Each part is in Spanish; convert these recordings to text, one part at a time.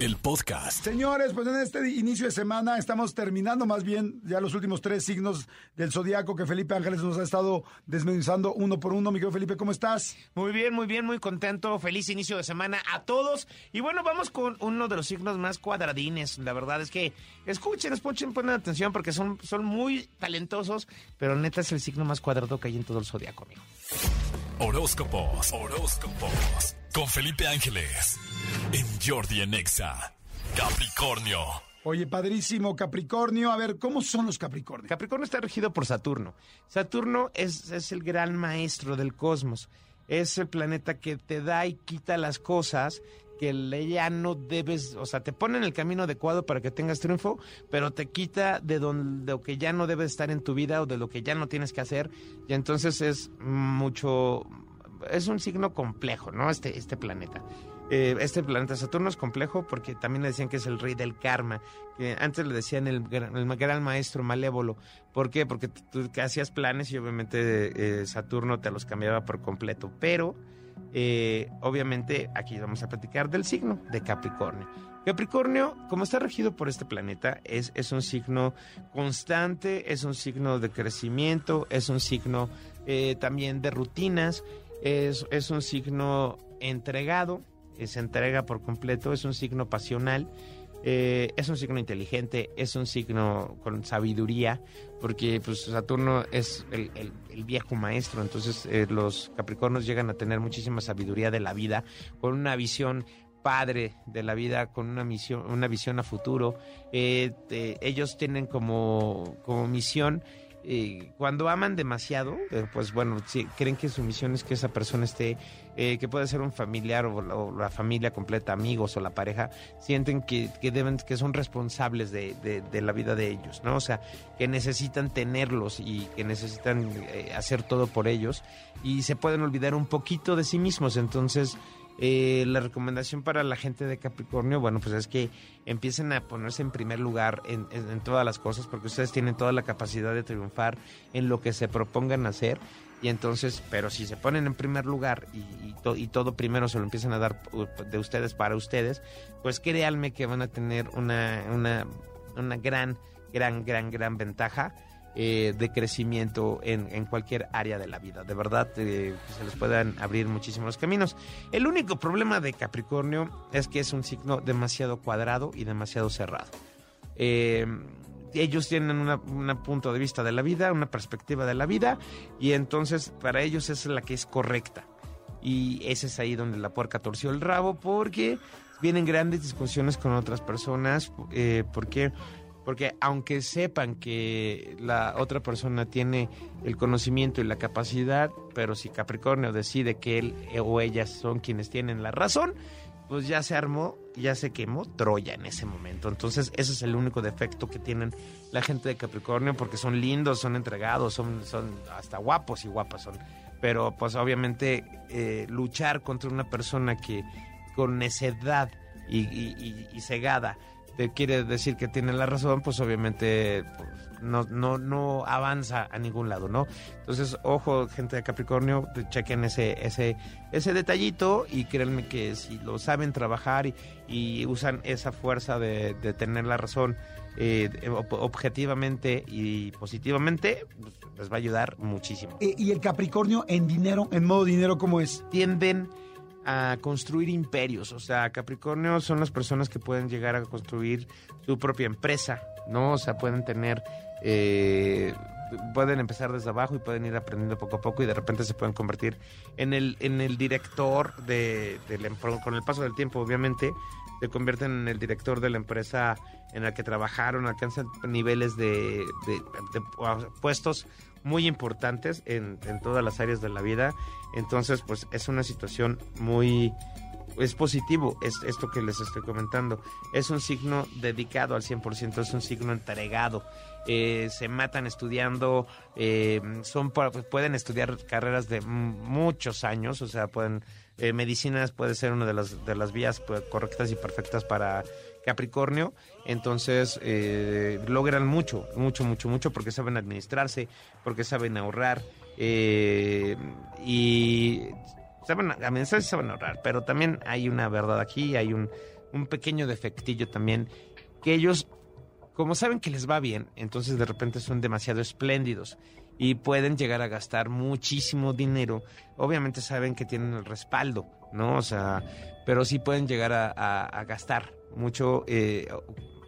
el podcast. Señores, pues en este inicio de semana estamos terminando más bien ya los últimos tres signos del zodiaco que Felipe Ángeles nos ha estado desmenuzando uno por uno. Mi querido Felipe, ¿cómo estás? Muy bien, muy bien, muy contento. Feliz inicio de semana a todos. Y bueno, vamos con uno de los signos más cuadradines. La verdad es que escuchen, escuchen, ponen atención porque son, son muy talentosos, pero neta es el signo más cuadrado que hay en todo el zodiaco, amigo. Horóscopos, horóscopos. Con Felipe Ángeles. En Jordi Anexa. Capricornio. Oye, padrísimo, Capricornio. A ver, ¿cómo son los Capricornios? Capricornio está regido por Saturno. Saturno es, es el gran maestro del cosmos. Es el planeta que te da y quita las cosas que ya no debes, o sea, te pone en el camino adecuado para que tengas triunfo, pero te quita de, donde, lo que ya no debes estar en tu vida o de lo que ya no tienes que hacer. Y entonces es mucho, es un signo complejo, ¿no? Este, este planeta. Eh, este planeta Saturno es complejo porque también le decían que es el rey del karma, que antes le decían el, el gran maestro malévolo. ¿Por qué? Porque tú hacías planes y obviamente eh, Saturno te los cambiaba por completo. Pero eh, obviamente aquí vamos a platicar del signo de Capricornio. Capricornio, como está regido por este planeta, es, es un signo constante, es un signo de crecimiento, es un signo también de rutinas, es, es un signo entregado, se entrega por completo, es un signo pasional, eh, es un signo inteligente, es un signo con sabiduría, porque pues Saturno es el, viejo maestro, entonces eh, los Capricornios llegan a tener muchísima sabiduría de la vida, con una visión padre de la vida, con una misión, una visión a futuro. Eh, ellos tienen como, como misión cuando aman demasiado, eh, pues bueno, si creen que su misión es que esa persona esté, eh, que puede ser un familiar o, la familia completa, amigos o la pareja, sienten que, deben, que son responsables de, la vida de ellos, ¿no? O sea, que necesitan tenerlos y que necesitan eh, hacer todo por ellos y se pueden olvidar un poquito de sí mismos. Entonces, eh, la recomendación para la gente de Capricornio, bueno, pues es que empiecen a ponerse en primer lugar en, todas las cosas, porque ustedes tienen toda la capacidad de triunfar en lo que se propongan hacer. Y entonces, pero si se ponen en primer lugar y, y todo primero se lo empiezan a dar de ustedes para ustedes, pues créanme que van a tener una, una, una gran, gran, gran, gran ventaja eh, de crecimiento en, cualquier área de la vida. De verdad, eh, se les puedan abrir muchísimos caminos. El único problema de Capricornio es que es un signo demasiado cuadrado y demasiado cerrado. Eh, ellos tienen un punto de vista de la vida, una perspectiva de la vida, y entonces para ellos es la que es correcta. Y ese es ahí donde la puerca torció el rabo, porque vienen grandes discusiones con otras personas, porque porque aunque sepan que la otra persona tiene el conocimiento y la capacidad, pero si Capricornio decide que él o ellas son quienes tienen la razón, pues ya se armó, ya se quemó Troya en ese momento. Entonces ese es el único defecto que tienen la gente de Capricornio, porque son lindos, son entregados, son, son hasta guapos y guapas son. Pero pues obviamente eh, luchar contra una persona que con necedad y, y cegada te quiere decir que tiene la razón, pues obviamente pues, no, no, no avanza a ningún lado, ¿no? Entonces, ojo, gente de Capricornio, chequen ese, ese, ese detallito y créanme que si lo saben trabajar y, usan esa fuerza de, tener la razón eh, objetivamente y positivamente, pues, les va a ayudar muchísimo. Eh, ¿Y el Capricornio en dinero, en modo dinero, cómo es? Tienden a construir imperios. O sea, Capricornio son las personas que pueden llegar a construir su propia empresa, ¿no? O sea, pueden tener... Eh, pueden empezar desde abajo y pueden ir aprendiendo poco a poco y de repente se pueden convertir en el, en el director de, de con el paso del tiempo obviamente se convierten en el director de la empresa en la que trabajaron, alcanzan niveles de, de puestos muy importantes en, en, todas las áreas de la vida. Entonces, pues es una situación muy, es positivo es esto que les estoy comentando. Es un signo dedicado al 100%, es un signo entregado. Eh, se matan estudiando, eh, son pueden estudiar carreras de muchos años, o sea, pueden eh, medicinas puede ser una de las de las vías pues, correctas y perfectas para Capricornio, entonces eh, logran mucho, mucho, mucho, mucho porque saben administrarse, porque saben ahorrar eh, y saben administrarse, saben ahorrar, pero también hay una verdad aquí, hay un, un pequeño defectillo también que ellos, como saben que les va bien, entonces de repente son demasiado espléndidos y pueden llegar a gastar muchísimo dinero. Obviamente saben que tienen el respaldo, ¿no? O sea, pero sí pueden llegar a gastar mucho eh,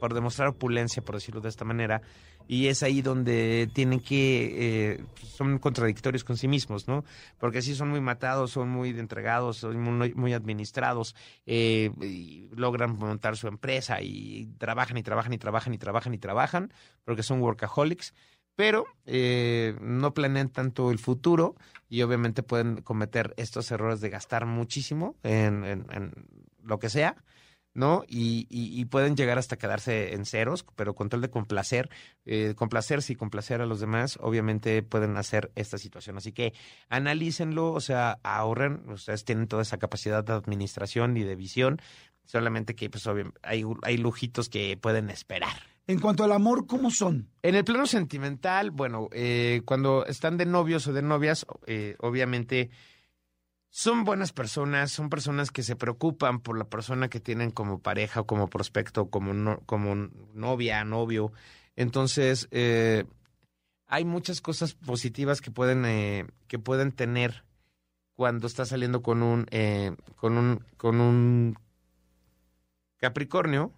por demostrar opulencia, por decirlo de esta manera, y es ahí donde tienen que, eh, son contradictorios con sí mismos, ¿no? Porque sí son muy matados, son muy entregados, son muy, administrados, eh, logran montar su empresa y trabajan y trabajan y trabajan y trabajan y trabajan, porque son workaholics, pero no planean tanto el futuro y obviamente pueden cometer estos errores de gastar muchísimo en lo que sea ¿no? Y, y, pueden llegar hasta quedarse en ceros, pero con tal de complacer, eh, complacerse y complacer a los demás, obviamente pueden hacer esta situación. Así que analícenlo, o sea, ahorren, ustedes tienen toda esa capacidad de administración y de visión, solamente que pues hay, hay lujitos que pueden esperar. En cuanto al amor, ¿cómo son? En el plano sentimental, bueno, eh, cuando están de novios o de novias, eh, obviamente son buenas personas, son personas que se preocupan por la persona que tienen como pareja o como prospecto, como, como novia, novio. Entonces, eh, hay muchas cosas positivas que pueden, eh, que pueden tener cuando está saliendo con un, eh, con un, con un Capricornio.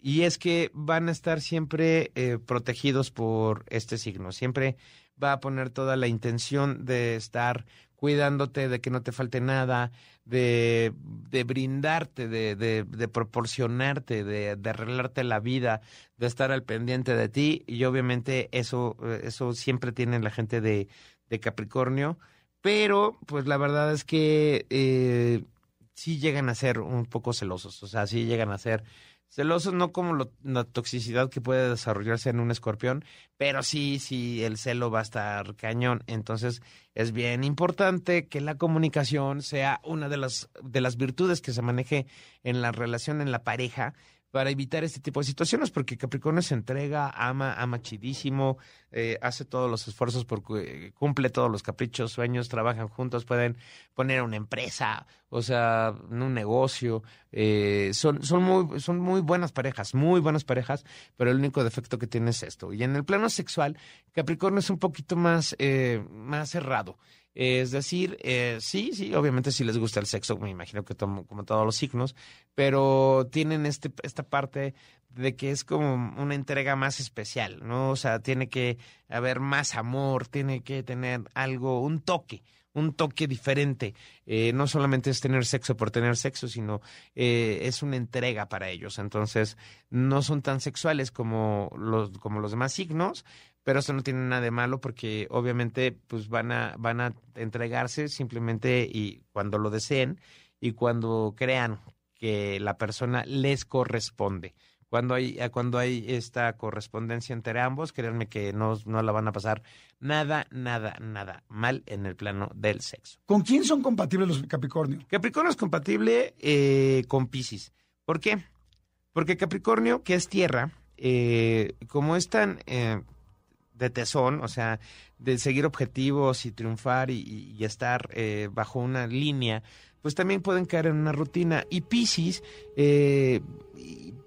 Y es que van a estar siempre protegidos por este signo. Siempre va a poner toda la intención de estar cuidándote de que no te falte nada, de, de brindarte, de, de, proporcionarte, de, de, arreglarte la vida, de estar al pendiente de ti. Y obviamente eso, eso siempre tiene la gente de, de Capricornio. Pero, pues la verdad es que eh, sí llegan a ser un poco celosos. O sea, sí llegan a ser Celosos no como la toxicidad que puede desarrollarse en un escorpión, pero sí, sí, el celo va a estar cañón. Entonces, es bien importante que la comunicación sea una de las, de las virtudes que se maneje en la relación, en la pareja, para evitar este tipo de situaciones, porque Capricornio se entrega, ama, ama chidísimo, eh, hace todos los esfuerzos porque cumple todos los caprichos, sueños, trabajan juntos, pueden poner una empresa, o sea, un negocio, eh, son, son, muy, son muy buenas parejas, muy buenas parejas, pero el único defecto que tiene es esto. Y en el plano sexual, Capricornio es un poquito más, eh, más cerrado. Es decir, eh, sí, sí, obviamente si les gusta el sexo, me imagino que como todos los signos, pero tienen este, esta parte de que es como una entrega más especial, ¿no? O sea, tiene que haber más amor, tiene que tener algo, un toque, un toque diferente. Eh, no solamente es tener sexo por tener sexo, sino eh, es una entrega para ellos. Entonces, no son tan sexuales como los, como los demás signos, pero eso no tiene nada de malo porque obviamente pues van a van a entregarse simplemente y cuando lo deseen y cuando crean que la persona les corresponde. Cuando hay cuando hay esta correspondencia entre ambos, créanme que no, no la van a pasar nada, nada, nada mal en el plano del sexo. ¿Con quién son compatibles los Capricornio? Capricornio es compatible eh, con Pisces. ¿Por qué? Porque Capricornio, que es tierra, eh, como es tan eh, de tesón, o sea, de seguir objetivos y triunfar y, estar eh, bajo una línea, pues también pueden caer en una rutina. Y Pisces, eh,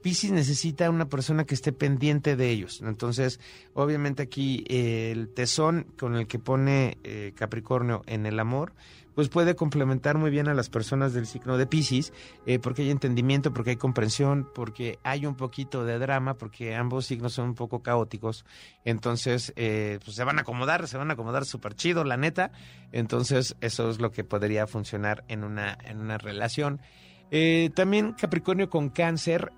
Pisces necesita una persona que esté pendiente de ellos. Entonces, obviamente aquí eh, el tesón con el que pone eh, Capricornio en el amor, pues puede complementar muy bien a las personas del signo de Pisces, eh, porque hay entendimiento, porque hay comprensión, porque hay un poquito de drama, porque ambos signos son un poco caóticos. Entonces, eh, pues se van a acomodar, se van a acomodar súper chido, la neta. Entonces, eso es lo que podría funcionar en una, en una relación. Eh, también Capricornio con cáncer.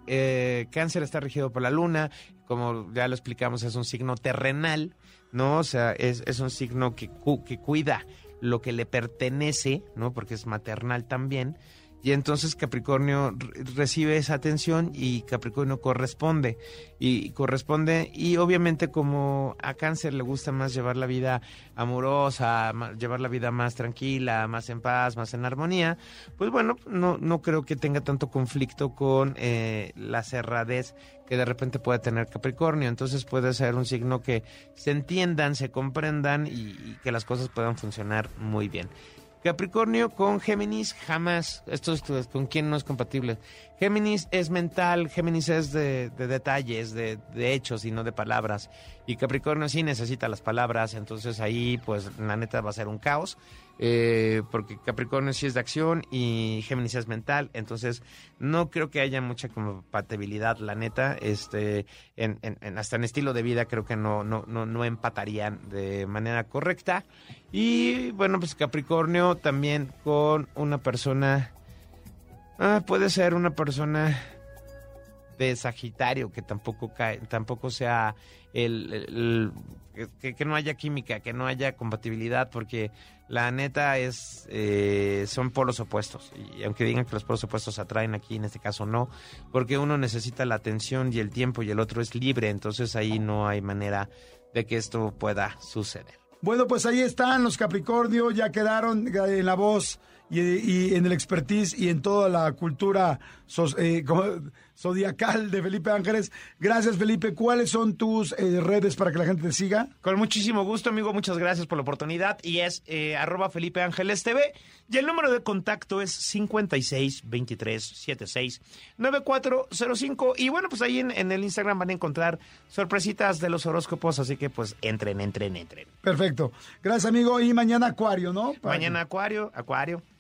cáncer está regido por la luna, como ya lo explicamos, es un signo terrenal, ¿no? O sea, es, es un signo que, que cuida lo que le pertenece, ¿no? Porque es maternal también. Y entonces Capricornio recibe esa atención y Capricornio corresponde y corresponde y obviamente como a Cáncer le gusta más llevar la vida amorosa, llevar la vida más tranquila, más en paz, más en armonía, pues bueno, no, no creo que tenga tanto conflicto con eh, la cerradez que de repente puede tener Capricornio. Entonces puede ser un signo que se entiendan, se comprendan y que las cosas puedan funcionar muy bien. Capricornio con Géminis jamás, esto es con quién no es compatible. Géminis es mental, Géminis es de, detalles, de, hechos y no de palabras. Y Capricornio sí necesita las palabras, entonces ahí pues la neta va a ser un caos. Eh, porque Capricornio sí es de acción y Géminis es mental, entonces no creo que haya mucha compatibilidad, la neta, este, en, hasta en estilo de vida creo que no, no, no, no empatarían de manera correcta. Y bueno, pues Capricornio también con una persona, ah, puede ser una persona de Sagitario que tampoco cae, tampoco sea el, que, no haya química, que no haya compatibilidad, porque la neta es eh, son polos opuestos. Y aunque digan que los polos opuestos atraen aquí en este caso no porque uno necesita la atención y el tiempo y el otro es libre. Entonces ahí no hay manera de que esto pueda suceder. Bueno pues ahí están los Capricornio ya quedaron en la voz y, en el expertise y en toda la cultura eh, zodiacal de Felipe Ángeles. Gracias, Felipe. ¿Cuáles son tus eh, redes para que la gente te siga? Con muchísimo gusto, amigo. Muchas gracias por la oportunidad. Y es eh, arroba Felipe Ángeles TV. Y el número de contacto es 56 23 76 9405. Y bueno, pues ahí en, el Instagram van a encontrar sorpresitas de los horóscopos. Así que pues entren, entren, entren. Perfecto. Gracias, amigo. Y mañana Acuario, ¿no? Mañana Acuario, Acuario.